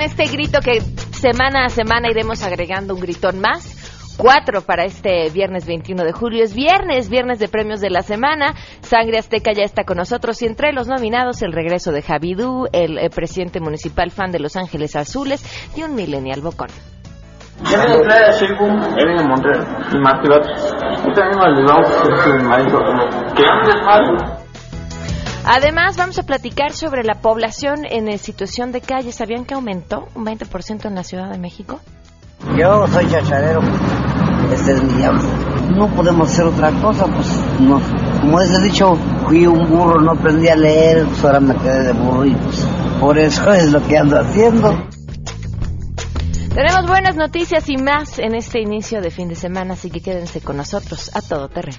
en este grito que semana a semana iremos agregando un gritón más. Cuatro para este viernes 21 de julio. Es viernes, viernes de premios de la semana. Sangre Azteca ya está con nosotros y entre los nominados el regreso de Javidú, el, el presidente municipal fan de Los Ángeles Azules y un millennial bocón. Sheikum, él viene de Montreal, y año les vamos a su como que antes. Además, vamos a platicar sobre la población en situación de calle. ¿Sabían que aumentó un 20% en la Ciudad de México? Yo soy chacharero, este es mi diablo. No podemos hacer otra cosa, pues no. Como es el dicho, fui un burro, no aprendí a leer, pues ahora me quedé de burro y pues por eso es lo que ando haciendo. Tenemos buenas noticias y más en este inicio de fin de semana, así que quédense con nosotros a todo terreno.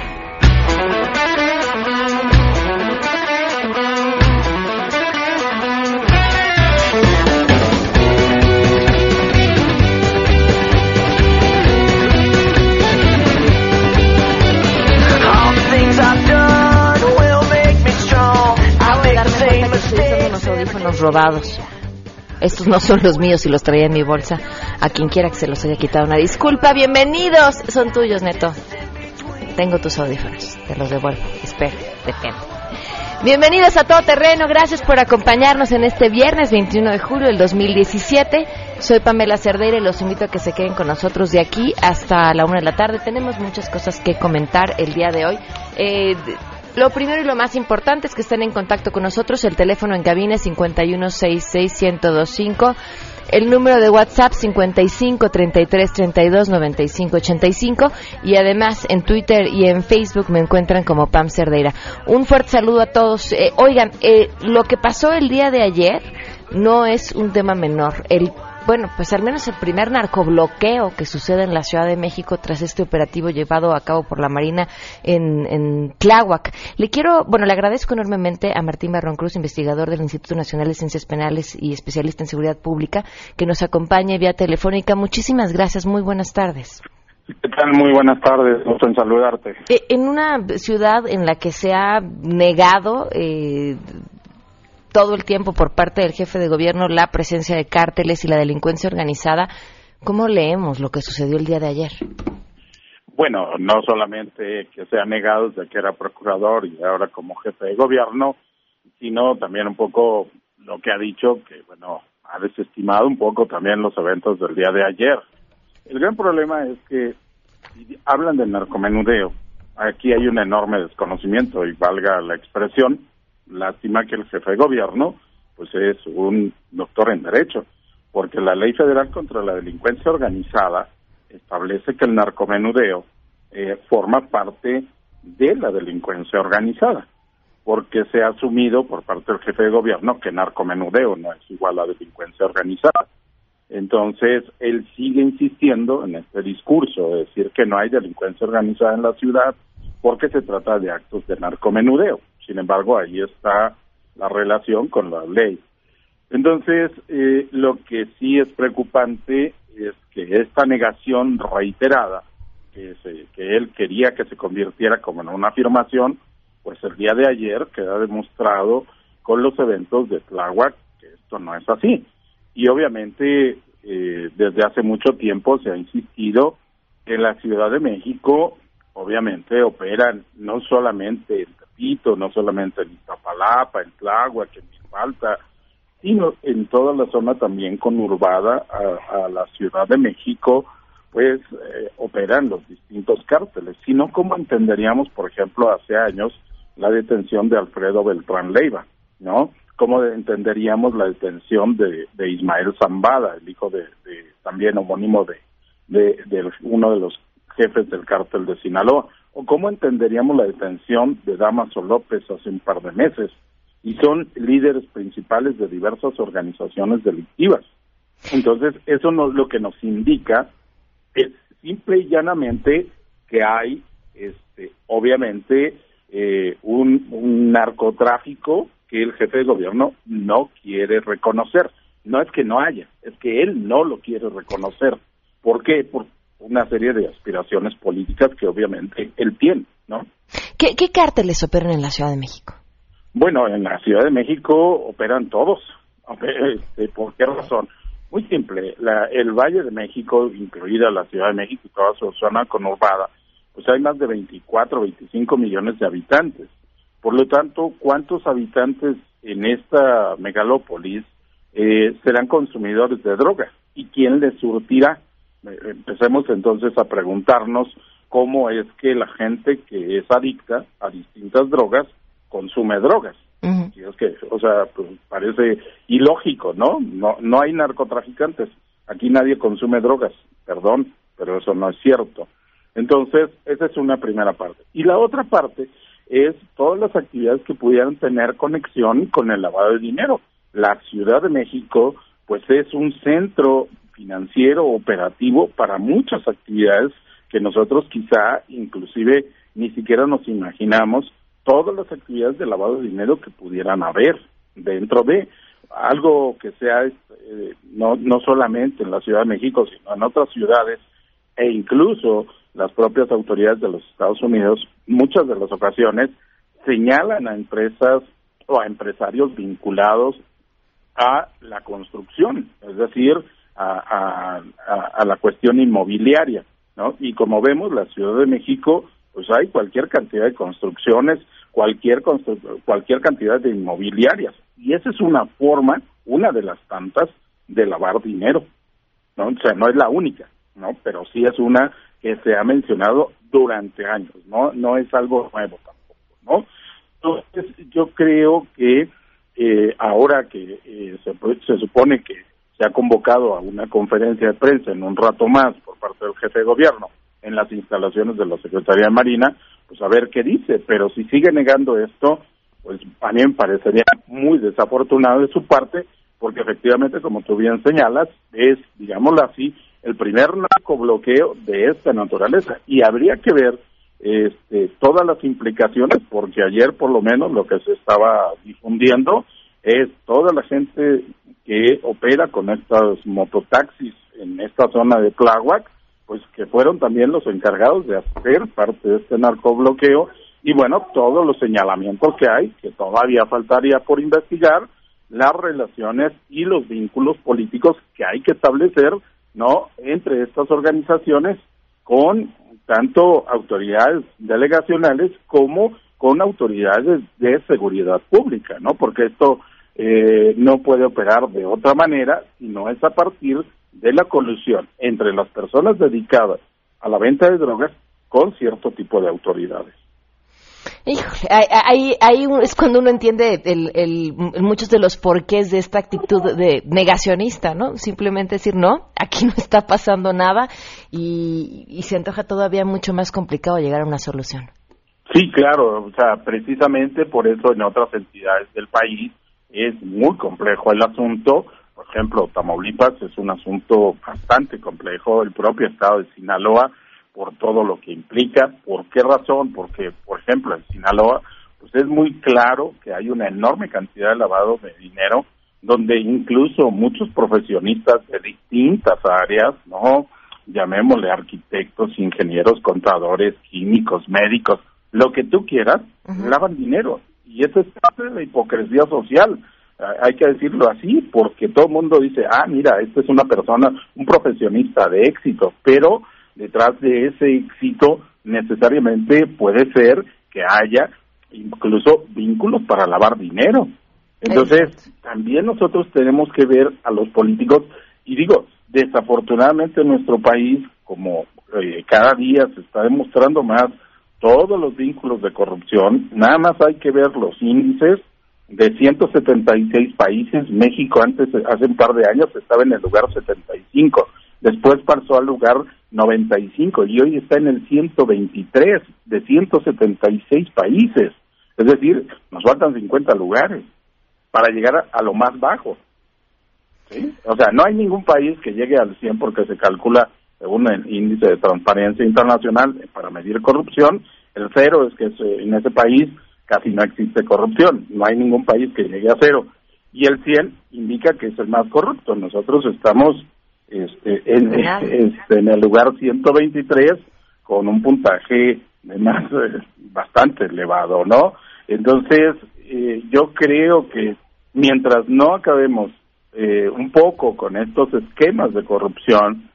Robados. Estos no son los míos y los traía en mi bolsa. A quien quiera que se los haya quitado una disculpa. Bienvenidos. Son tuyos, Neto. Tengo tus audífonos. Te los devuelvo. Espero. Depende. Bienvenidos a Todo Terreno. Gracias por acompañarnos en este viernes 21 de julio del 2017. Soy Pamela Cerdeira y los invito a que se queden con nosotros de aquí hasta la una de la tarde. Tenemos muchas cosas que comentar el día de hoy. Eh, lo primero y lo más importante es que estén en contacto con nosotros. El teléfono en cabina es 5166125. El número de WhatsApp 55 33 32 95 85 y además en Twitter y en Facebook me encuentran como Pam Cerdeira. Un fuerte saludo a todos. Eh, oigan, eh, lo que pasó el día de ayer no es un tema menor. El bueno, pues al menos el primer narcobloqueo que sucede en la Ciudad de México tras este operativo llevado a cabo por la Marina en, en Tláhuac. Le quiero, bueno, le agradezco enormemente a Martín Barrón Cruz, investigador del Instituto Nacional de Ciencias Penales y especialista en seguridad pública, que nos acompañe vía telefónica. Muchísimas gracias, muy buenas tardes. ¿Qué tal? Muy buenas tardes, gusto en saludarte. Eh, en una ciudad en la que se ha negado eh, todo el tiempo por parte del jefe de gobierno la presencia de cárteles y la delincuencia organizada, ¿cómo leemos lo que sucedió el día de ayer? Bueno, no solamente que se ha negado desde que era procurador y ahora como jefe de gobierno, sino también un poco lo que ha dicho, que bueno, ha desestimado un poco también los eventos del día de ayer. El gran problema es que hablan del narcomenudeo, aquí hay un enorme desconocimiento y valga la expresión, lástima que el jefe de gobierno pues es un doctor en derecho, porque la ley federal contra la delincuencia organizada establece que el narcomenudeo eh, forma parte de la delincuencia organizada, porque se ha asumido por parte del jefe de gobierno que narcomenudeo no es igual a delincuencia organizada. Entonces, él sigue insistiendo en este discurso de decir que no hay delincuencia organizada en la ciudad porque se trata de actos de narcomenudeo. Sin embargo, ahí está la relación con la ley. Entonces, eh, lo que sí es preocupante es que esta negación reiterada, que, se, que él quería que se convirtiera como en una afirmación, pues el día de ayer queda demostrado con los eventos de Tláhuac que esto no es así. Y obviamente, eh, desde hace mucho tiempo se ha insistido que la Ciudad de México, obviamente, operan no solamente en No solamente en Iztapalapa, en Tláhuac, en Milpalta, sino en toda la zona también conurbada a, la Ciudad de México, pues eh, operan los distintos cárteles. Si no, ¿cómo entenderíamos, por ejemplo, hace años la detención de Alfredo Beltrán Leiva, ¿no? ¿Cómo entenderíamos la detención de, de Ismael Zambada, el hijo de, también homónimo de, de uno de los jefes del cártel de Sinaloa? ¿O cómo entenderíamos la detención de Damaso López hace un par de meses? Y son líderes principales de diversas organizaciones delictivas. Entonces, eso no, lo que nos indica es simple y llanamente que hay, este, obviamente, eh, un, narcotráfico que el jefe de gobierno no quiere reconocer. No es que no haya, es que él no lo quiere reconocer. ¿Por qué? Por, una serie de aspiraciones políticas que obviamente él tiene, ¿no? ¿Qué, qué cárteles operan en la Ciudad de México? Bueno, en la Ciudad de México operan todos. Este, ¿Por qué razón? Muy simple, la, el Valle de México, incluida la Ciudad de México y toda su zona conurbada, pues hay más de 24, 25 millones de habitantes. Por lo tanto, ¿cuántos habitantes en esta megalópolis eh, serán consumidores de drogas? ¿Y quién les surtirá? Eh, empecemos entonces a preguntarnos cómo es que la gente que es adicta a distintas drogas consume drogas. Y es que, o sea, pues parece ilógico, ¿no? No, no hay narcotraficantes. Aquí nadie consume drogas, perdón, pero eso no es cierto. Entonces, esa es una primera parte. Y la otra parte es todas las actividades que pudieran tener conexión con el lavado de dinero. La Ciudad de México, pues es un centro financiero operativo para muchas actividades que nosotros quizá inclusive ni siquiera nos imaginamos todas las actividades de lavado de dinero que pudieran haber dentro de algo que sea eh, no no solamente en la Ciudad de México sino en otras ciudades e incluso las propias autoridades de los Estados Unidos muchas de las ocasiones señalan a empresas o a empresarios vinculados a la construcción, es decir, a, a, la cuestión inmobiliaria, ¿no? Y como vemos, la Ciudad de México, pues hay cualquier cantidad de construcciones, cualquier cualquier cantidad de inmobiliarias, y esa es una forma, una de las tantas, de lavar dinero, ¿no? O sea, no es la única, ¿no? Pero sí es una que se ha mencionado durante años, ¿no? No es algo nuevo tampoco, ¿no? Entonces, yo creo que eh, ahora que eh, se, se supone que se ha convocado a una conferencia de prensa en un rato más por parte del jefe de gobierno en las instalaciones de la Secretaría de Marina, pues a ver qué dice, pero si sigue negando esto, pues a mí me parecería muy desafortunado de su parte, porque efectivamente, como tú bien señalas, es, digámoslo así, el primer narcobloqueo de esta naturaleza. Y habría que ver este, todas las implicaciones, porque ayer por lo menos lo que se estaba difundiendo es toda la gente que opera con estos mototaxis en esta zona de Tláhuac, pues que fueron también los encargados de hacer parte de este narcobloqueo y bueno, todos los señalamientos que hay, que todavía faltaría por investigar, las relaciones y los vínculos políticos que hay que establecer, ¿no?, entre estas organizaciones con tanto autoridades delegacionales como con autoridades de seguridad pública, ¿no? Porque esto eh, no puede operar de otra manera si no es a partir de la colusión entre las personas dedicadas a la venta de drogas con cierto tipo de autoridades. Híjole, ahí, ahí, es cuando uno entiende el, muchos de los porqués de esta actitud de negacionista, ¿no? Simplemente decir, no, aquí no está pasando nada y, y se antoja todavía mucho más complicado llegar a una solución. Sí, claro, o sea, precisamente por eso en otras entidades del país es muy complejo el asunto. Por ejemplo, Tamaulipas es un asunto bastante complejo. El propio estado de Sinaloa, por todo lo que implica. ¿Por qué razón? Porque, por ejemplo, en Sinaloa, pues es muy claro que hay una enorme cantidad de lavado de dinero, donde incluso muchos profesionistas de distintas áreas, ¿no? Llamémosle arquitectos, ingenieros, contadores, químicos, médicos, lo que tú quieras, lavan dinero y eso es parte de la hipocresía social. Hay que decirlo así, porque todo el mundo dice, ah, mira, esta es una persona, un profesionista de éxito, pero detrás de ese éxito necesariamente puede ser que haya incluso vínculos para lavar dinero. Entonces, también nosotros tenemos que ver a los políticos, y digo, desafortunadamente en nuestro país, como eh, cada día se está demostrando más, todos los vínculos de corrupción, nada más hay que ver los índices de 176 países, México antes, hace un par de años, estaba en el lugar 75, después pasó al lugar 95 y hoy está en el 123 de 176 países. Es decir, nos faltan 50 lugares para llegar a, lo más bajo. O sea, no hay ningún país que llegue al 100 porque se calcula según el índice de transparencia internacional para medir corrupción, el cero es que en ese país casi no existe corrupción, no hay ningún país que llegue a cero. Y el 100 indica que es el más corrupto. Nosotros estamos este, en, este, en el lugar 123 con un puntaje además bastante elevado, ¿no? Entonces, eh, yo creo que mientras no acabemos eh, un poco con estos esquemas de corrupción,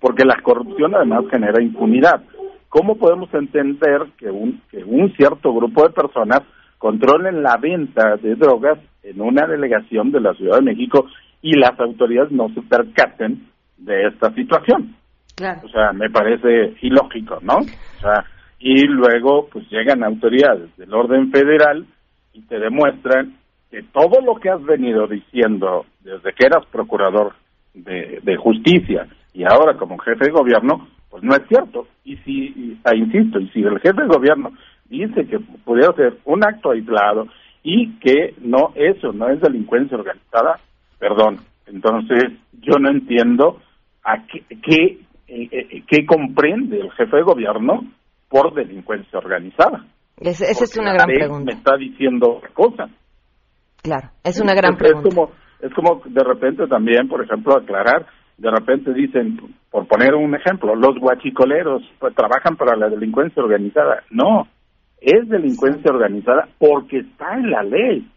porque la corrupción además genera impunidad. ¿Cómo podemos entender que un, que un cierto grupo de personas controlen la venta de drogas en una delegación de la Ciudad de México y las autoridades no se percaten de esta situación? Claro. O sea, me parece ilógico, ¿no? O sea, y luego pues llegan autoridades del orden federal y te demuestran que todo lo que has venido diciendo desde que eras procurador de, de justicia y ahora como jefe de gobierno, pues no es cierto. Y si, ah, insisto, y si el jefe de gobierno dice que pudiera ser un acto aislado y que no, eso no es delincuencia organizada, perdón, entonces yo no entiendo a qué, qué, eh, eh, qué comprende el jefe de gobierno por delincuencia organizada. esa es una gran pregunta. Me está diciendo otra cosa. Claro, es una gran pregunta. Es como, es como de repente también, por ejemplo, aclarar, de repente dicen, por poner un ejemplo, los guachicoleros pues, trabajan para la delincuencia organizada. No, es delincuencia organizada porque está en la ley.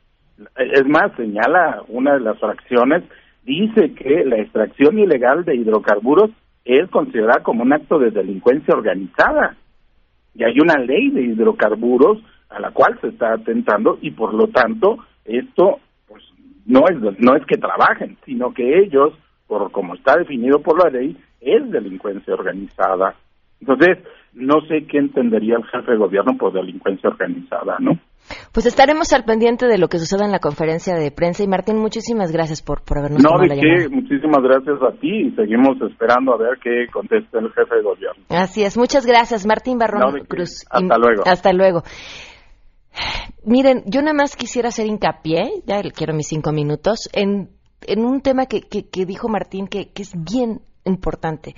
Es más, señala una de las fracciones, dice que la extracción ilegal de hidrocarburos es considerada como un acto de delincuencia organizada y hay una ley de hidrocarburos a la cual se está atentando y por lo tanto esto pues no es no es que trabajen sino que ellos por como está definido por la ley es delincuencia organizada entonces no sé qué entendería el jefe de gobierno por delincuencia organizada no pues estaremos al pendiente de lo que suceda en la conferencia de prensa. Y Martín, muchísimas gracias por, por habernos No, de qué, muchísimas gracias a ti y seguimos esperando a ver qué conteste el jefe de gobierno. Así es, muchas gracias, Martín Barrón Cruz. Hasta luego. Hasta luego. Miren, yo nada más quisiera hacer hincapié, ya quiero mis cinco minutos, en, en un tema que, dijo Martín que, es bien importante.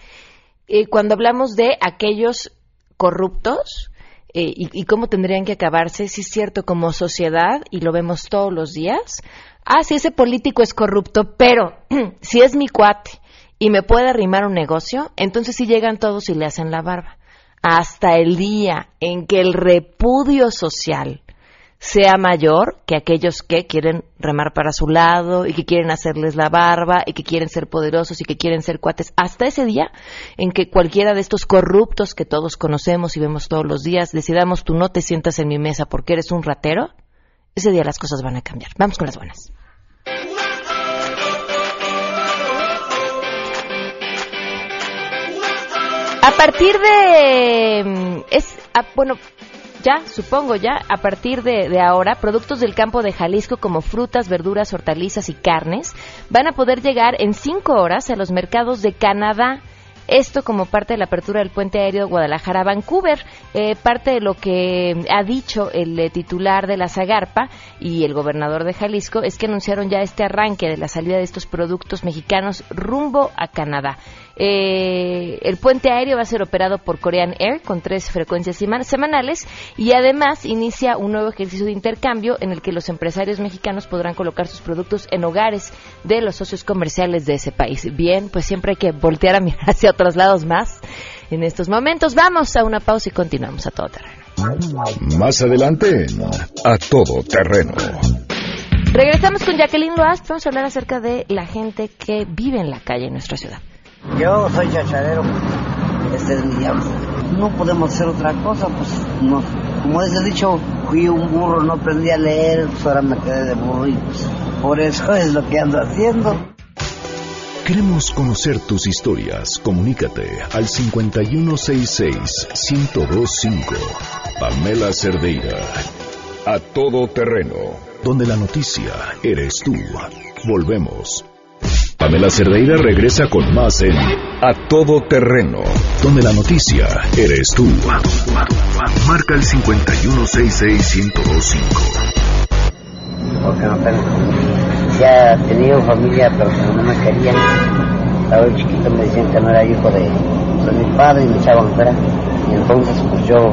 Eh, cuando hablamos de aquellos corruptos, eh, y, cómo tendrían que acabarse, si es cierto, como sociedad, y lo vemos todos los días. Ah, si ese político es corrupto, pero si es mi cuate y me puede arrimar un negocio, entonces sí llegan todos y le hacen la barba. Hasta el día en que el repudio social sea mayor que aquellos que quieren remar para su lado y que quieren hacerles la barba y que quieren ser poderosos y que quieren ser cuates. Hasta ese día en que cualquiera de estos corruptos que todos conocemos y vemos todos los días decidamos tú no te sientas en mi mesa porque eres un ratero, ese día las cosas van a cambiar. Vamos con las buenas. A partir de... Mm, es, ah, bueno, ya, supongo ya, a partir de, ahora, productos del campo de Jalisco como frutas, verduras, hortalizas y carnes van a poder llegar en cinco horas a los mercados de Canadá. Esto como parte de la apertura del puente aéreo Guadalajara-Vancouver, eh, parte de lo que ha dicho el eh, titular de la Zagarpa y el gobernador de Jalisco es que anunciaron ya este arranque de la salida de estos productos mexicanos rumbo a Canadá. Eh, el puente aéreo va a ser operado por Korean Air con tres frecuencias semanales y además inicia un nuevo ejercicio de intercambio en el que los empresarios mexicanos podrán colocar sus productos en hogares de los socios comerciales de ese país. Bien, pues siempre hay que voltear a mirar hacia otros lados más. En estos momentos vamos a una pausa y continuamos a todo terreno. Más adelante, a todo terreno. Regresamos con Jacqueline Loast. Vamos a hablar acerca de la gente que vive en la calle en nuestra ciudad. Yo soy chacharero, este es mi diablo. No podemos hacer otra cosa, pues no. Como es el dicho, fui un burro, no aprendí a leer, pues ahora me quedé de burro pues por eso es lo que ando haciendo. Queremos conocer tus historias. Comunícate al 5166-1025. Pamela Cerdeira. A todo terreno. Donde la noticia eres tú. Volvemos. Pamela Cerdeira regresa con más en A Todo Terreno, donde la noticia eres tú. Marca el 5166125. Porque no tengo. Ya tenía familia, pero no me querían. Estaba chiquito, me decían que no era hijo de, mi padre y me echaban fuera. Y entonces, pues yo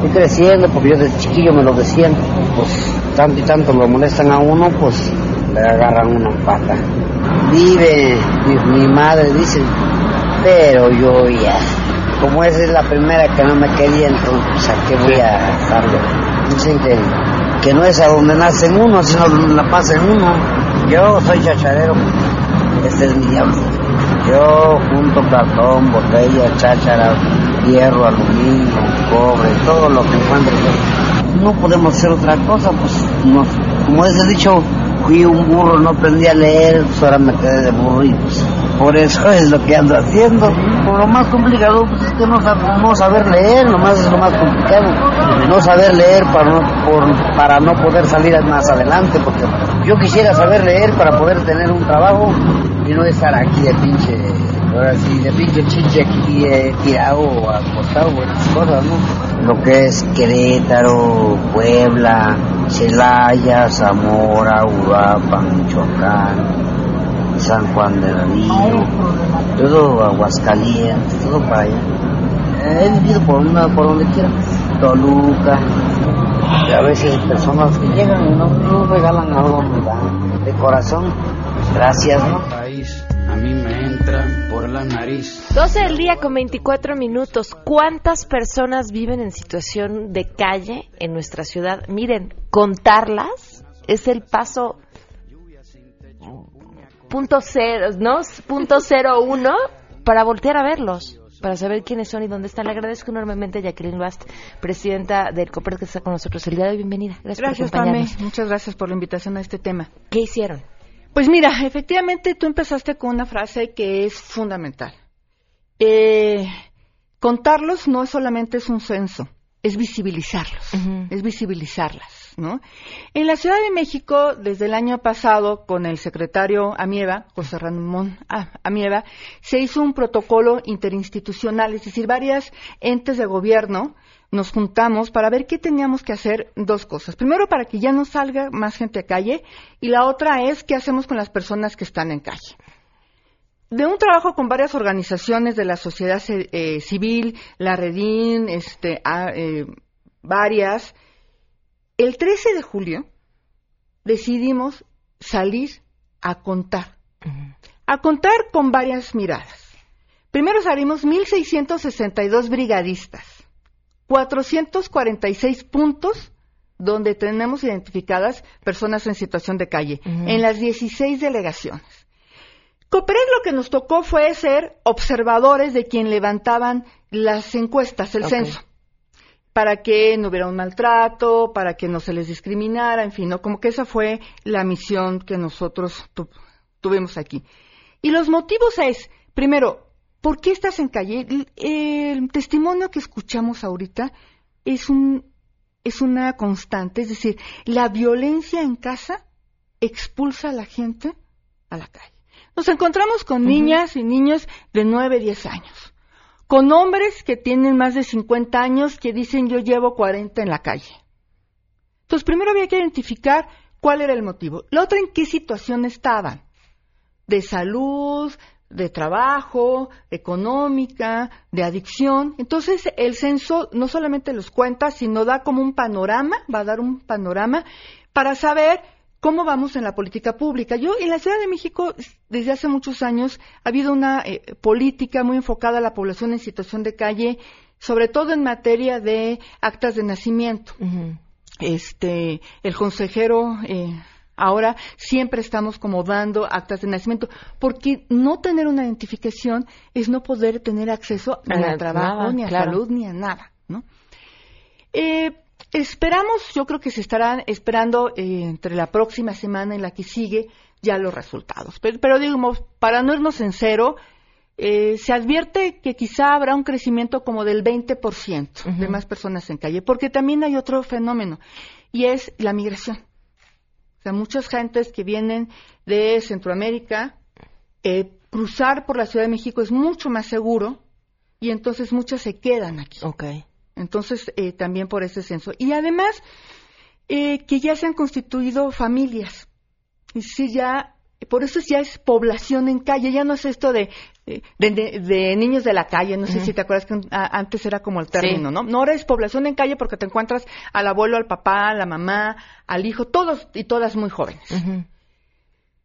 fui creciendo, porque yo desde chiquillo me lo decían. Pues tanto y tanto lo molestan a uno, pues le agarran una pata. Vive mi, madre, dice, pero yo ya, como esa es la primera que no me quería, entonces ¿a qué voy a estarlo? Dicen que, que no es a donde nacen uno, sino donde la pasen uno. Yo soy chacharero, este es mi diablo. Yo junto cartón, botella, cháchara, hierro, aluminio, cobre, todo lo que encuentre. No podemos hacer otra cosa, pues como es dicho, fui un burro, no aprendí a leer, pues ahora me quedé de burritos. Por eso es lo que ando haciendo. Por lo más complicado pues es que no, no saber leer, nomás es lo más complicado. No saber leer para no, por, para no poder salir más adelante, porque yo quisiera saber leer para poder tener un trabajo y no estar aquí de pinche, ahora sí, de pinche chiche aquí eh, tirado o acostado, esas cosas, ¿no? Lo que es Querétaro, Puebla, Celaya, Zamora, Uruapan, Michoacán, San Juan del Río, todo Aguascalientes, todo para allá. He vivido por, una, por donde quiera, Toluca, y a veces personas que llegan y no, no regalan algo, de corazón. Gracias, ¿no? País, a mí me la nariz. 12 del día con 24 minutos. ¿Cuántas personas viven en situación de calle en nuestra ciudad? Miren, contarlas es el paso punto cero, ¿no? Punto cero uno para voltear a verlos para saber quiénes son y dónde están. Le agradezco enormemente a Jacqueline Bast, presidenta del COPER, que está con nosotros el día de hoy. Bienvenida. Gracias, gracias por acompañarnos. Muchas gracias por la invitación a este tema. ¿Qué hicieron? Pues mira, efectivamente tú empezaste con una frase que es fundamental. Eh, contarlos no solamente es un censo, es visibilizarlos, es visibilizarlas, En la Ciudad de México, desde el año pasado, con el secretario Amieva, José Ramón Amieva, se hizo un protocolo interinstitucional, es decir, varias entes de gobierno nos juntamos para ver qué teníamos que hacer dos cosas. Primero, para que ya no salga más gente a calle y la otra es qué hacemos con las personas que están en calle. De un trabajo con varias organizaciones de la sociedad eh, civil, la Redín, este, eh, varias, el 13 de julio decidimos salir a contar. A contar con varias miradas. Primero salimos 1.662 brigadistas 446 puntos donde tenemos identificadas personas en situación de calle, en las 16 delegaciones. Cooperar lo que nos tocó fue ser observadores de quien levantaban las encuestas, el censo, para que no hubiera un maltrato, para que no se les discriminara, en fin, ¿no? como que esa fue la misión que nosotros tuvimos aquí. Y los motivos es, primero, ¿Por qué estás en calle? El, testimonio que escuchamos ahorita es, un, es una constante, es decir, la violencia en casa expulsa a la gente a la calle. Nos encontramos con niñas y niños de 9, 10 años, con hombres que tienen más de 50 años que dicen yo llevo 40 en la calle. Entonces, primero había que identificar cuál era el motivo. La otra, en qué situación estaban. De salud, de trabajo, económica, de adicción. Entonces, el censo no solamente los cuenta, sino da como un panorama, va a dar un panorama para saber cómo vamos en la política pública. Yo, en la Ciudad de México, desde hace muchos años, ha habido una eh, política muy enfocada a la población en situación de calle, sobre todo en materia de actas de nacimiento. Este, el consejero eh, Ahora siempre estamos como dando actas de nacimiento, porque no tener una identificación es no poder tener acceso ni a, trabajo, ni a salud, ni a nada, ¿no? Eh, esperamos, yo creo que se estarán esperando eh, entre la próxima semana y la que sigue ya los resultados. Pero, digamos, para no irnos en cero, eh, se advierte que quizá habrá un crecimiento como del 20% de más personas en calle, porque también hay otro fenómeno, y es la migración. O sea, muchas gentes que vienen de Centroamérica, eh, cruzar por la Ciudad de México es mucho más seguro y entonces muchas se quedan aquí. Ok. Entonces, eh, también por ese censo. Y además, eh, que ya se han constituido familias. Y si ya, por eso ya es población en calle, ya no es esto de de, niños de la calle, no sé si te acuerdas que antes era como el término, ¿no? No ahora es población en calle porque te encuentras al abuelo, al papá, a la mamá, al hijo, todos y todas muy jóvenes.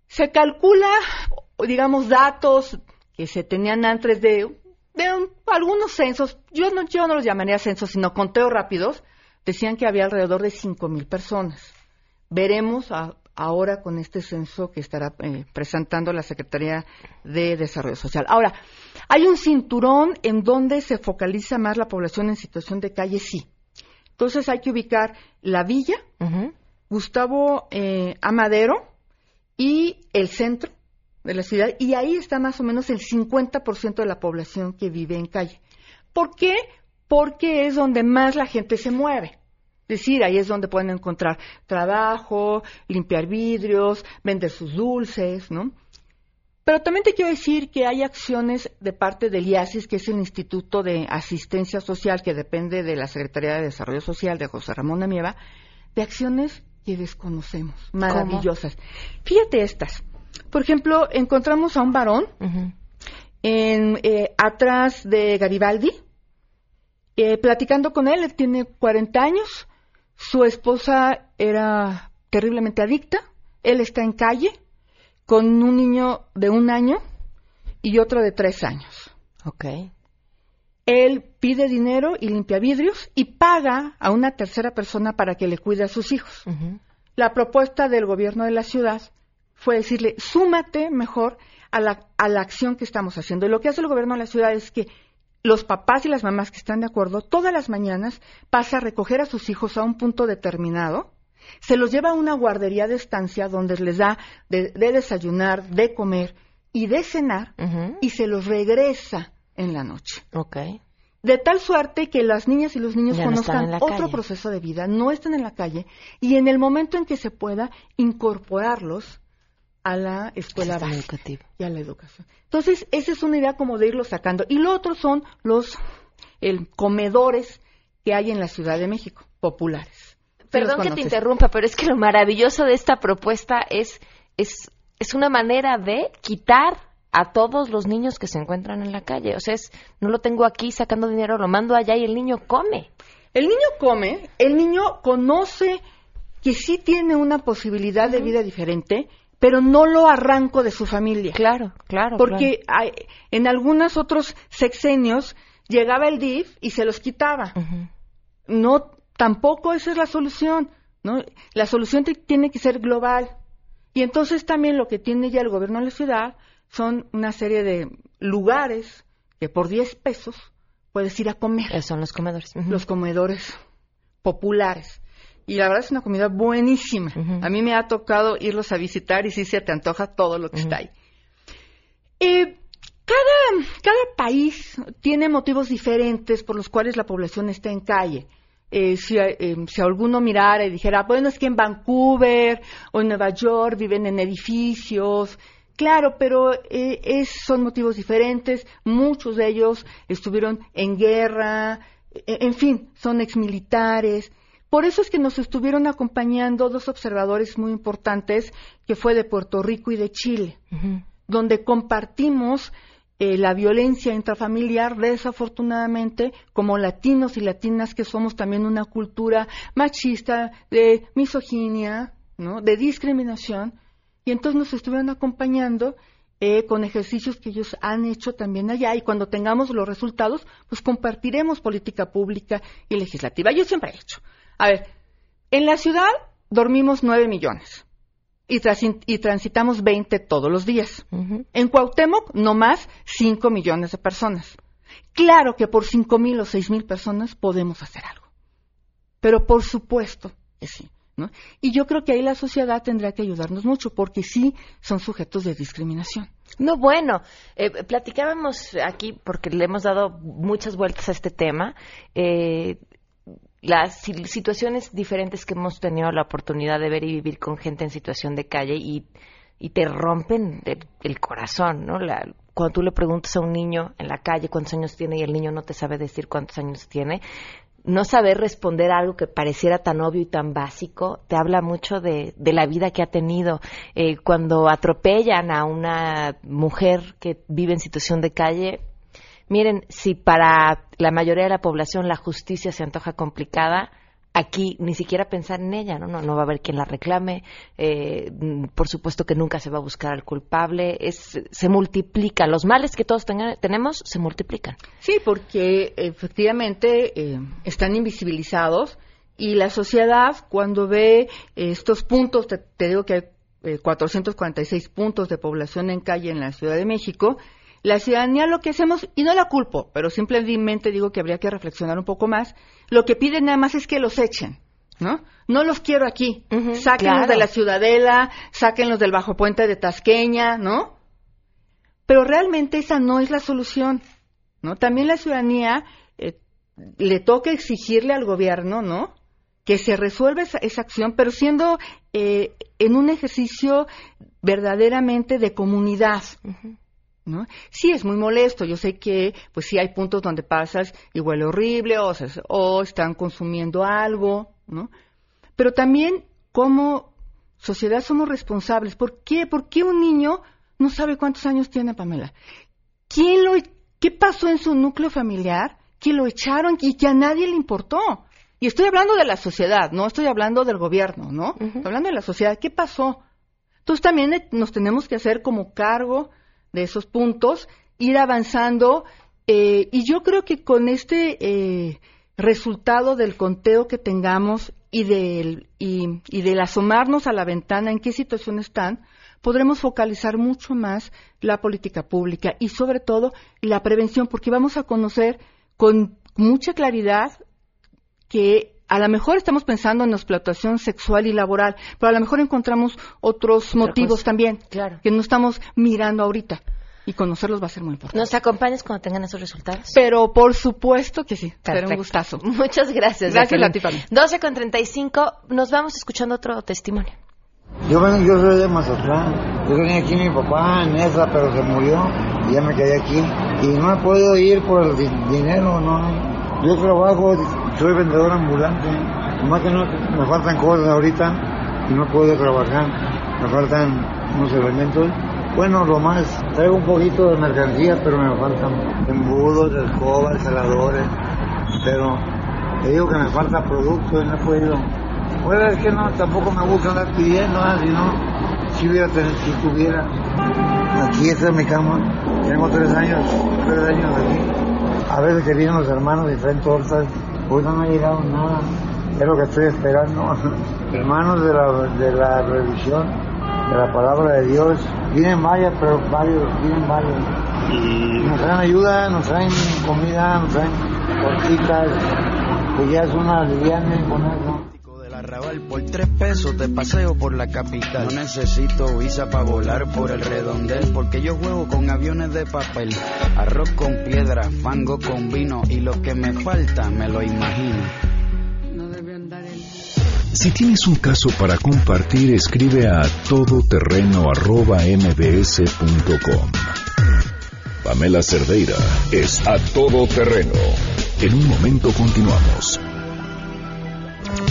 Se calcula, digamos, datos que se tenían antes de, de algunos censos, yo no, yo no los llamaría censos, sino conteos rápidos, decían que había alrededor de cinco mil personas. Veremos ahora con este censo que estará eh, presentando la Secretaría de Desarrollo Social. Ahora, ¿hay un cinturón en donde se focaliza más la población en situación de calle? Sí. Entonces hay que ubicar la villa, Gustavo eh, Amadero y el centro de la ciudad, y ahí está más o menos el 50% de la población que vive en calle. ¿Por qué? Porque es donde más la gente se mueve. Es decir, ahí es donde pueden encontrar trabajo, limpiar vidrios, vender sus dulces, ¿no? Pero también te quiero decir que hay acciones de parte del IASIS, que es el Instituto de Asistencia Social, que depende de la Secretaría de Desarrollo Social de José Ramón Amieva, de acciones que desconocemos, maravillosas. Fíjate estas. Por ejemplo, encontramos a un varón en, eh, atrás de Garibaldi, eh, platicando con él, él tiene 40 años, su esposa era terriblemente adicta, él está en calle, con un niño de un año y otro de tres años. Ok. Él pide dinero y limpia vidrios y paga a una tercera persona para que le cuide a sus hijos. La propuesta del gobierno de la ciudad fue decirle, súmate mejor a la, a la acción que estamos haciendo. Y lo que hace el gobierno de la ciudad es que los papás y las mamás que están de acuerdo, todas las mañanas pasa a recoger a sus hijos a un punto determinado se los lleva a una guardería de estancia donde les da de, desayunar, de comer y de cenar y se los regresa en la noche. Okay. De tal suerte que las niñas y los niños conozcan otro proceso de vida, no estén en la calle y en el momento en que se pueda incorporarlos a la escuela básica y a la educación. Entonces, esa es una idea como de irlos sacando. Y lo otro son los el, comedores que hay en la Ciudad de México, populares. Perdón que te interrumpa, pero es que lo maravilloso de esta propuesta es, es, es una manera de quitar a todos los niños que se encuentran en la calle. O sea, es, no lo tengo aquí sacando dinero, lo mando allá y el niño come. El niño come, el niño conoce que sí tiene una posibilidad de vida diferente, pero no lo arranco de su familia. Claro, claro. Porque en algunos otros sexenios llegaba el DIF y se los quitaba. No tampoco esa es la solución, ¿no? La solución tiene que ser global. Y entonces también lo que tiene ya el gobierno de la ciudad son una serie de lugares que por 10 pesos puedes ir a comer. son los comedores. Los comedores populares. Y la verdad es una comida buenísima. A mí me ha tocado irlos a visitar y sí se te antoja todo lo que está ahí. Eh, cada, cada país tiene motivos diferentes por los cuales la población está en calle. Eh, si, eh, si, alguno mirara y dijera, bueno, es que en Vancouver o en Nueva York viven en edificios. Claro, pero eh, es, son motivos diferentes. Muchos de ellos estuvieron en guerra. E, en fin, son exmilitares. Por eso es que nos estuvieron acompañando dos observadores muy importantes, que fue de Puerto Rico y de Chile, donde compartimos eh, la violencia intrafamiliar, desafortunadamente, como latinos y latinas que somos también una cultura machista, de misoginia, ¿no? de discriminación, y entonces nos estuvieron acompañando eh, con ejercicios que ellos han hecho también allá y cuando tengamos los resultados, pues compartiremos política pública y legislativa. Yo siempre he hecho. A ver, en la ciudad dormimos nueve millones y, transitamos 20 todos los días. En Cuauhtémoc, no más 5 millones de personas. Claro que por 5 mil o 6 mil personas podemos hacer algo. Pero por supuesto que sí. ¿no? Y yo creo que ahí la sociedad tendrá que ayudarnos mucho, porque sí son sujetos de discriminación. No, bueno, eh, platicábamos aquí, porque le hemos dado muchas vueltas a este tema, eh, las situaciones diferentes que hemos tenido la oportunidad de ver y vivir con gente en situación de calle y, y te rompen el, corazón, ¿no? La, cuando tú le preguntas a un niño en la calle cuántos años tiene y el niño no te sabe decir cuántos años tiene, no saber responder algo que pareciera tan obvio y tan básico, te habla mucho de, de la vida que ha tenido. Eh, cuando atropellan a una mujer que vive en situación de calle, Miren, si para la mayoría de la población la justicia se antoja complicada, aquí ni siquiera pensar en ella, ¿no? No, no va a haber quien la reclame, eh, por supuesto que nunca se va a buscar al culpable, es, se multiplica, los males que todos tenemos se multiplican. Sí, porque efectivamente eh, están invisibilizados y la sociedad cuando ve estos puntos, te, digo que hay 446 eh, puntos de población en calle en la Ciudad de México, la ciudadanía lo que hacemos, y no la culpo, pero simplemente digo que habría que reflexionar un poco más, lo que piden nada más es que los echen. ¿No? No los quiero aquí. sáquenlos de la Ciudadela, sáquenlos del Bajo Puente de Tasqueña, ¿no? Pero realmente esa no es la solución, ¿no? También la ciudadanía eh, le toca exigirle al gobierno, ¿no? Que se resuelva esa, acción, pero siendo eh, en un ejercicio verdaderamente de comunidad. ¿No? Sí, es muy molesto. Yo sé que, pues sí hay puntos donde pasas y huele horrible o, o están consumiendo algo, ¿no? Pero también como sociedad somos responsables. ¿Por qué? ¿Por qué un niño no sabe cuántos años tiene Pamela? ¿Quién lo, qué pasó en su núcleo familiar que lo echaron y que a nadie le importó? Y estoy hablando de la sociedad, no estoy hablando del gobierno, ¿no? Estoy hablando de la sociedad. ¿Qué pasó? Entonces también nos tenemos que hacer como cargo de esos puntos, ir avanzando. Eh, y yo creo que con este eh, resultado del conteo que tengamos y del, y, y del asomarnos a la ventana en qué situación están, podremos focalizar mucho más la política pública y sobre todo la prevención, porque vamos a conocer con mucha claridad que a lo mejor estamos pensando en explotación sexual y laboral, pero a lo mejor encontramos otros motivos también que no estamos mirando ahorita. Y conocerlos va a ser muy importante. ¿Nos acompañas cuando tengan esos resultados? Pero por supuesto que sí. Será un gustazo. Muchas gracias. Gracias a ti, 12 con 35. Nos vamos escuchando otro testimonio. Yo, vengo, yo soy de Mazatlán. Yo tenía aquí mi papá en esa, pero se murió y ya me quedé aquí. Y no he podido ir por el dinero, no yo trabajo, soy vendedor ambulante, nomás que no, me faltan cosas ahorita y no puedo trabajar, me faltan unos elementos. Bueno, lo más, traigo un poquito de mercancía, pero me faltan embudos, escobas, saladores, pero te digo que me falta producto y no he podido. Bueno, es que no, tampoco me gusta andar pidiendo, ¿eh? si no, si hubiera, si tuviera. Aquí esta es mi cama, tengo tres años, tres años aquí a veces que vienen los hermanos y traen tortas, hoy no me ha llegado nada, es lo que estoy esperando. hermanos de la, de la revisión de la palabra de Dios, vienen varias, pero varios, vienen varios. Y nos traen ayuda, nos traen comida, nos traen tortitas, pues ya es una liviana con eso. Arrabal por tres pesos de paseo por la capital. No necesito visa para volar por el redondel, porque yo juego con aviones de papel. Arroz con piedra, fango con vino, y lo que me falta me lo imagino. No debe andar en... Si tienes un caso para compartir, escribe a todoterreno.mbs.com. Pamela Cerdeira es a todoterreno. En un momento continuamos.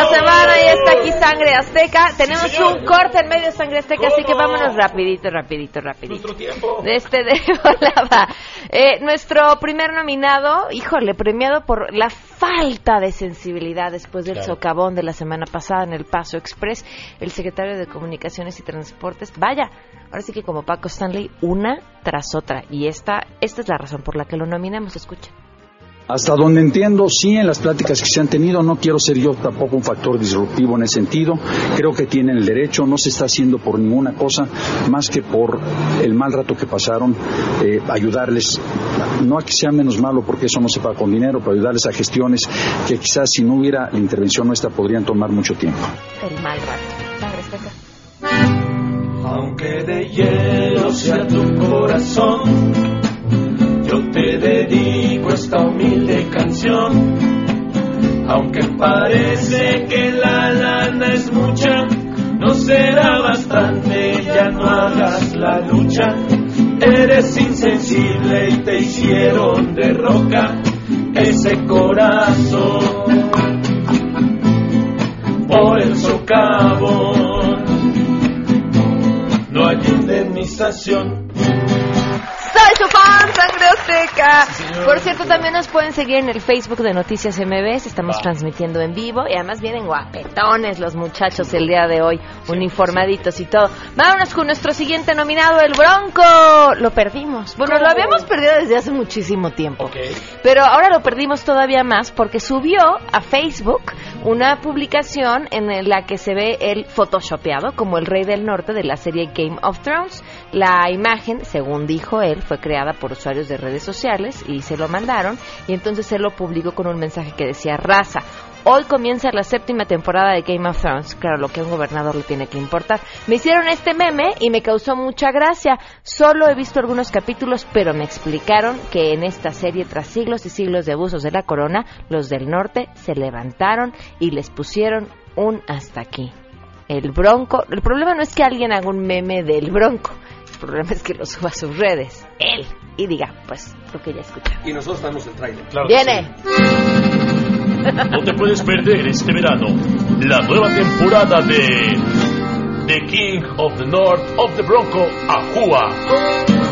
Semana y está aquí Sangre Azteca. Tenemos un corte en medio de Sangre Azteca, así que vámonos rapidito, rapidito, rapidito. Nuestro tiempo. De este de eh, nuestro primer nominado, híjole, premiado por la falta de sensibilidad después del socavón de la semana pasada en el Paso Express, el secretario de Comunicaciones y Transportes. Vaya, ahora sí que como Paco Stanley, una tras otra. Y esta, esta es la razón por la que lo nominamos. Escucha. Hasta donde entiendo, sí, en las pláticas que se han tenido, no quiero ser yo tampoco un factor disruptivo en ese sentido. Creo que tienen el derecho, no se está haciendo por ninguna cosa más que por el mal rato que pasaron, eh, ayudarles, no a que sea menos malo porque eso no se paga con dinero, pero ayudarles a gestiones que quizás si no hubiera la intervención nuestra podrían tomar mucho tiempo. El mal rato. Aunque de hielo sea tu corazón te dedico esta humilde canción, aunque parece que la lana es mucha, no será bastante, ya no hagas la lucha, eres insensible y te hicieron de roca ese corazón. Por el socavón, no hay indemnización. Sangre Azteca. Por cierto, también nos pueden seguir en el Facebook de Noticias MBS. Estamos transmitiendo en vivo y además vienen guapetones los muchachos el día de hoy, uniformaditos y todo. Vámonos con nuestro siguiente nominado, el Bronco. Lo perdimos. Bueno, lo habíamos perdido desde hace muchísimo tiempo. Pero ahora lo perdimos todavía más porque subió a Facebook una publicación en la que se ve el photoshopeado como el rey del norte de la serie Game of Thrones. La imagen, según dijo él, fue creada por usuarios de redes sociales y se lo mandaron y entonces él lo publicó con un mensaje que decía raza. Hoy comienza la séptima temporada de Game of Thrones. Claro, lo que a un gobernador le tiene que importar. Me hicieron este meme y me causó mucha gracia. Solo he visto algunos capítulos, pero me explicaron que en esta serie, tras siglos y siglos de abusos de la corona, los del norte se levantaron y les pusieron un hasta aquí. El bronco. El problema no es que alguien haga un meme del bronco problema es que lo suba a sus redes, él, y diga, pues, lo que ya escucha. Y nosotros damos el trailer. Claro Viene. No te puedes perder este verano la nueva temporada de The King of the North of the Bronco, Ajua.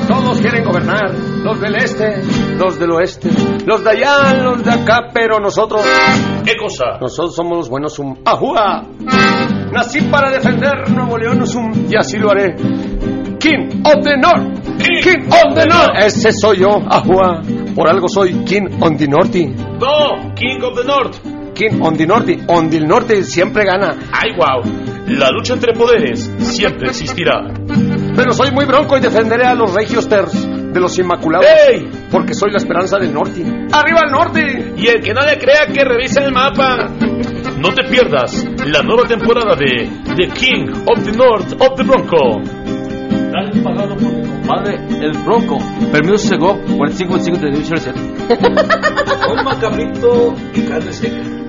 Todos quieren gobernar, los del este, los del oeste, los de allá, los de acá, pero nosotros... ¿Qué cosa? Nosotros somos los buenos um, Ajua. Nací para defender Nuevo León um, y así lo haré. King of the North. King, of the North. Ese soy yo, Ajua. Por algo soy King on the North. No, King of the North. King on the North. On the North siempre gana. Ay, wow. La lucha entre poderes siempre existirá. Pero soy muy bronco y defenderé a los regios ters de los Inmaculados. ¡Ey! Porque soy la esperanza del norte. ¡Arriba al norte! Y el que no le crea que revise el mapa. No te pierdas la nueva temporada de The King of the North of the Bronco Dale pagado por mi compadre, el Bronco. Permiso llegó 45 25 de Division Set. Un macabrito y carne seca.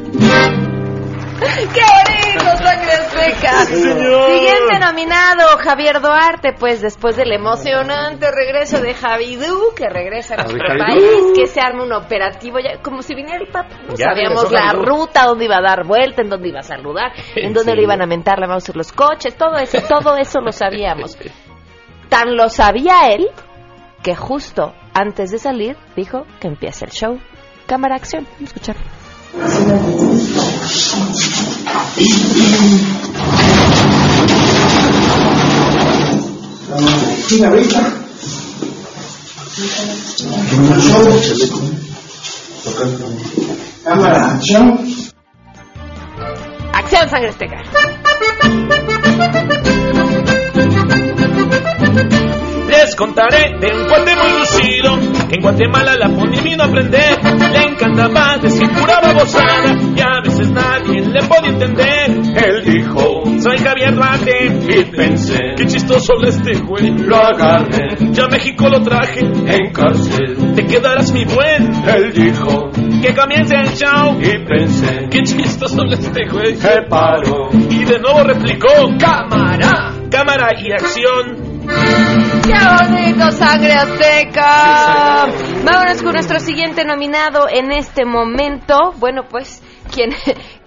¡Qué bonito, sangre azteca! Siguiente nominado, Javier Duarte, pues después del emocionante regreso de Javidú, que regresa a nuestro país, que se arma un operativo, ya, como si viniera el Papa. No sabíamos la ruta, dónde iba a dar vuelta, en dónde iba a saludar, en dónde le iban a mentar la mouse los coches, todo eso, todo eso lo sabíamos. Tan lo sabía él que justo antes de salir dijo que empieza el show. Cámara acción, vamos a escuchar. Cámara, acción. Acción, sangre azteca. Les contaré de un cuate muy lucido que en Guatemala la pone vino a aprender. Le encantaba decir pura babosada y a veces nadie le podía entender. Él dijo, soy Javier Rate y pensé, qué chistoso este güey. Lo agarré, ya México lo traje en cárcel. Te quedarás mi buen. Él dijo, que comience el show. Y pensé, qué chistoso este güey. Se paró y de nuevo replicó, cámara, cámara y acción. ¡Qué bonito, sangre azteca! Vámonos con nuestro siguiente nominado en este momento. Bueno, pues, ¿quién,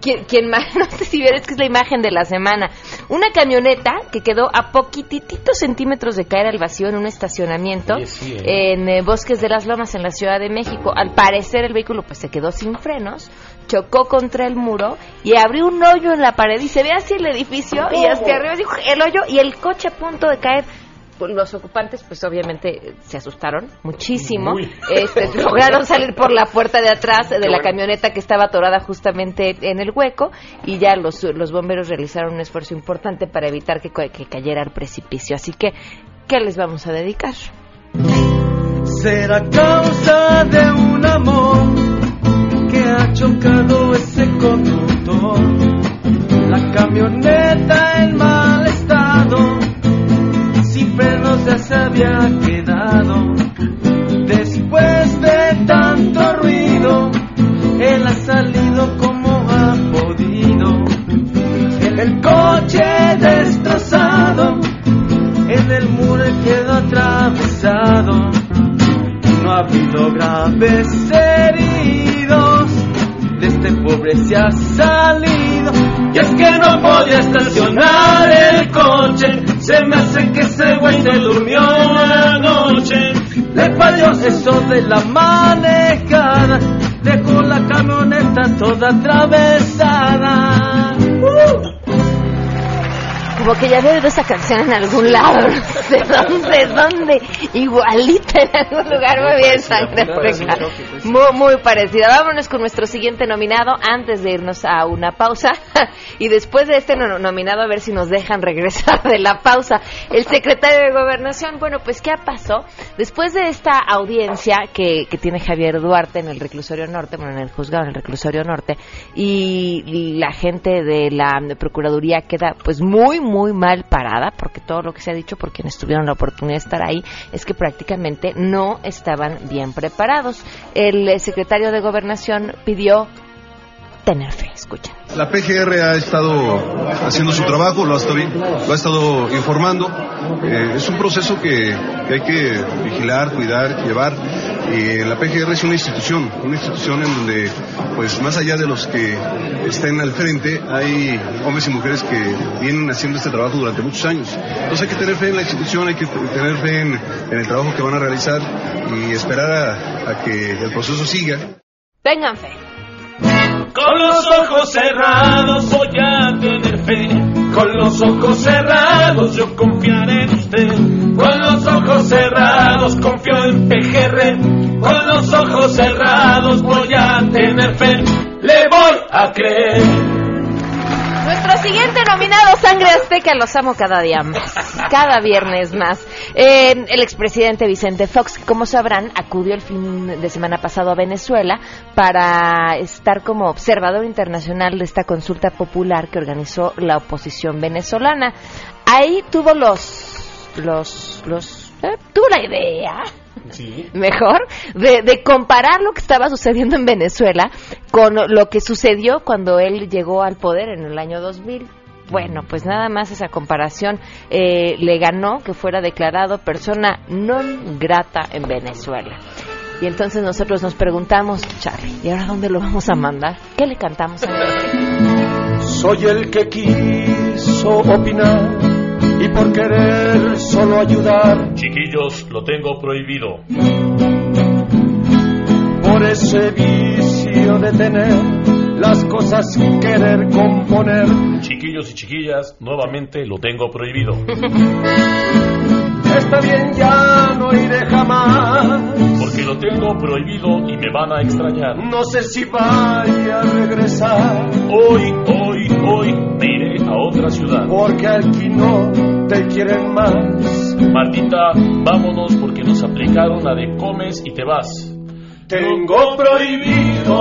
quién, quién más? No sé si vieres que es la imagen de la semana. Una camioneta que quedó a poquititos centímetros de caer al vacío en un estacionamiento en eh, Bosques de las Lomas, en la Ciudad de México. Al parecer, el vehículo pues se quedó sin frenos chocó contra el muro y abrió un hoyo en la pared y se ve así el edificio y hasta arriba dijo el hoyo y el coche a punto de caer los ocupantes pues obviamente se asustaron muchísimo. Este, lograron salir por la puerta de atrás de la camioneta que estaba atorada justamente en el hueco y ya los, los bomberos realizaron un esfuerzo importante para evitar que, que cayera al precipicio. Así que ¿qué les vamos a dedicar? Será causa de un amor que ha chocado ese conductor. La camioneta en estado sin pernos se había quedado. Después de tanto ruido, él ha salido como ha podido. En el coche destrozado, en el muro quedó atravesado. No ha habido graves heridos, de este pobre se ha salido. Y es que no podía estacionar el coche se me hace que ese güey se durmió la noche. Le falló eso de la manejada, dejó la camioneta toda atravesada. Como que ya había oído esa canción en algún lado. ¿De dónde? ¿Dónde? Igualita en algún lugar. Muy bien, sangre fresca. Muy, muy parecida. Vámonos con nuestro siguiente nominado antes de irnos a una pausa. y después de este no- nominado, a ver si nos dejan regresar de la pausa. El secretario de Gobernación. Bueno, pues, ¿qué pasó? Después de esta audiencia que, que tiene Javier Duarte en el reclusorio norte, bueno, en el juzgado en el reclusorio norte, y la gente de la Procuraduría queda pues muy, muy mal parada, porque todo lo que se ha dicho por quienes tuvieron la oportunidad de estar ahí es que prácticamente no estaban bien preparados. El eh, secretario de Gobernación pidió tener fe, escuchen. La PGR ha estado haciendo su trabajo, lo ha estado, lo ha estado informando. Eh, es un proceso que, que hay que vigilar, cuidar, llevar. Y la PGR es una institución, una institución en donde, pues más allá de los que estén al frente, hay hombres y mujeres que vienen haciendo este trabajo durante muchos años. Entonces hay que tener fe en la institución, hay que tener fe en, en el trabajo que van a realizar y esperar a, a que el proceso siga. Tengan fe. Con los ojos cerrados voy a tener fe. Con los ojos cerrados yo confiaré en usted. Con los ojos cerrados confío en PGR. Con los ojos cerrados voy a tener fe. Le voy a creer. Siguiente nominado, Sangre Azteca, los amo cada día más, cada viernes más. Eh, el expresidente Vicente Fox, como sabrán, acudió el fin de semana pasado a Venezuela para estar como observador internacional de esta consulta popular que organizó la oposición venezolana. Ahí tuvo los, los, los, eh, tuvo la idea Sí. mejor, de, de comparar lo que estaba sucediendo en Venezuela con lo que sucedió cuando él llegó al poder en el año 2000. Bueno, pues nada más esa comparación eh, le ganó que fuera declarado persona non grata en Venezuela. Y entonces nosotros nos preguntamos, Charlie, ¿y ahora dónde lo vamos a mandar? ¿Qué le cantamos a él? Soy el que quiso opinar y por querer solo ayudar Chiquillos, lo tengo prohibido. por ese vicio de tener las cosas querer componer. Chiquillos y chiquillas, nuevamente lo tengo prohibido. Está bien, ya no iré jamás. Porque lo tengo prohibido y me van a extrañar. No sé si vaya a regresar. Hoy, hoy, hoy otra ciudad. Porque aquí no te quieren más. Martita, vámonos porque nos aplicaron la de comes y te vas. Tengo prohibido.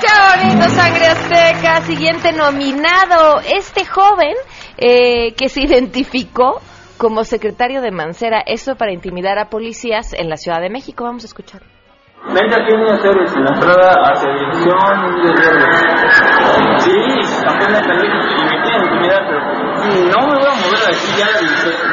¡Qué bonito, Sangre Azteca! Siguiente nominado, este joven eh, que se identificó como secretario de Mancera, eso para intimidar a policías en la Ciudad de México. Vamos a escuchar. Vente aquí en Ceres, en la entrada hacia dirección de Verde. Sí, apenas salí y me quieren intimidar, pero no me voy a mover de aquí, ya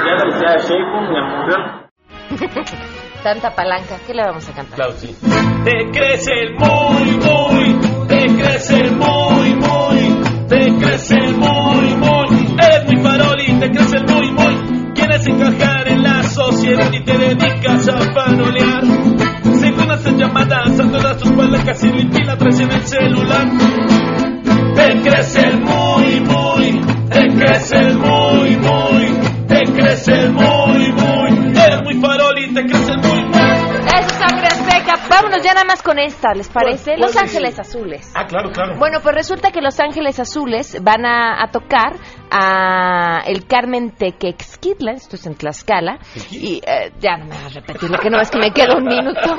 ya le avisé a Sheikhun y a Monreal. Tanta palanca, ¿qué le vamos a cantar? Claro, sí. Te crece el muy, muy, te crece el muy, muy, te crece el muy, muy. Eres muy farol y te crece el muy, muy. Quieres encajar en la sociedad y te dedicas a farolear. Haces llamadas a todas tus palancas y la traes en el celular. Te crece el muy, muy, te crece el muy, nada más con esta, ¿les parece? ¿Cuál- cuál Los? Ángeles Azules. Ah, claro, claro. Bueno, pues resulta que Los Ángeles Azules van a, a tocar a el Carmen Tequexquitlan, esto es en Tlaxcala, y eh, ya no me vas a repetir, lo que no es que me queda un minuto.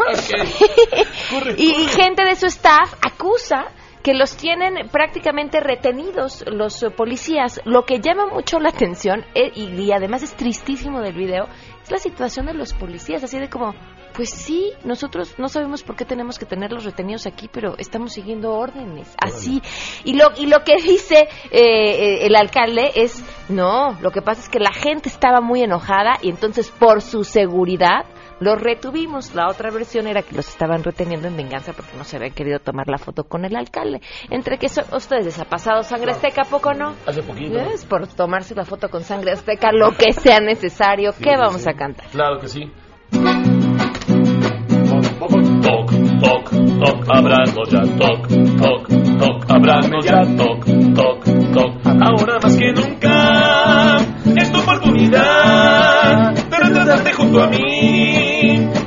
y, y gente de su staff acusa que los tienen prácticamente retenidos los eh, policías. Lo que llama mucho la atención eh, y, y además es tristísimo del video es la situación de los policías, así de como, pues sí, nosotros no sabemos por qué tenemos que tenerlos retenidos aquí, pero estamos siguiendo órdenes, así. Y lo, y lo que dice eh, eh, el alcalde es, no, lo que pasa es que la gente estaba muy enojada y entonces por su seguridad los retuvimos. La otra versión era que los estaban reteniendo en venganza porque no se habían querido tomar la foto con el alcalde. Entre que son ustedes les ha pasado sangre azteca, ¿a poco no? Hace poquito. Es por tomarse la foto con sangre azteca, lo que sea necesario. ¿Qué vamos a cantar? Claro que sí. Toc, toc, toc, ya, toc, toc, toc, ya, toc, toc, toc. Ahora más que nunca es tu oportunidad de retrasarte junto a mí.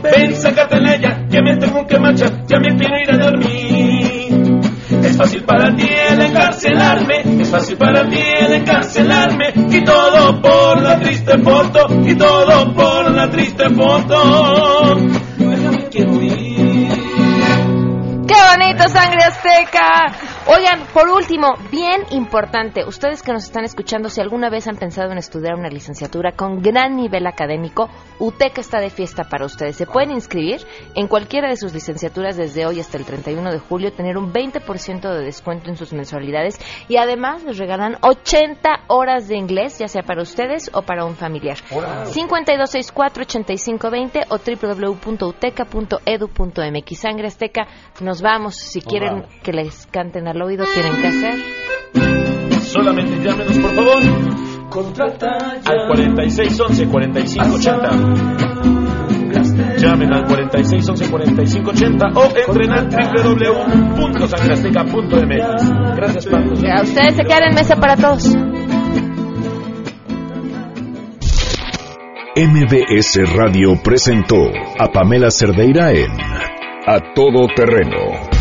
Ven, sácatela ya, que me tengo que marchar, ya me quiero ir a dormir. Es fácil para ti el encarcelarme, es fácil para ti el encarcelarme. Y todo por la triste foto, y todo por la triste foto. Quiero ir. ¡Qué bonito, sangre azteca! Oigan, por último, bien importante, ustedes que nos están escuchando, si alguna vez han pensado en estudiar una licenciatura con gran nivel académico, UTECA está de fiesta para ustedes. Se pueden inscribir en cualquiera de sus licenciaturas desde hoy hasta el 31 de julio, tener un 20% de descuento en sus mensualidades y además les regalan 80 horas de inglés, ya sea para ustedes o para un familiar. 5264-8520 o www.uteca.edu.mx. Sangre Azteca, nos vamos. Si quieren que les canten al oído, tienen que hacer. Solamente llámenos, por favor. Al 4611-4580. Llamen al 4611-4580 o entren al www.sangreazteca.mx. Gracias, Pablo. A ustedes se quedan en mesa para todos. MBS Radio presentó a Pamela Cerdeira en A Todo Terreno.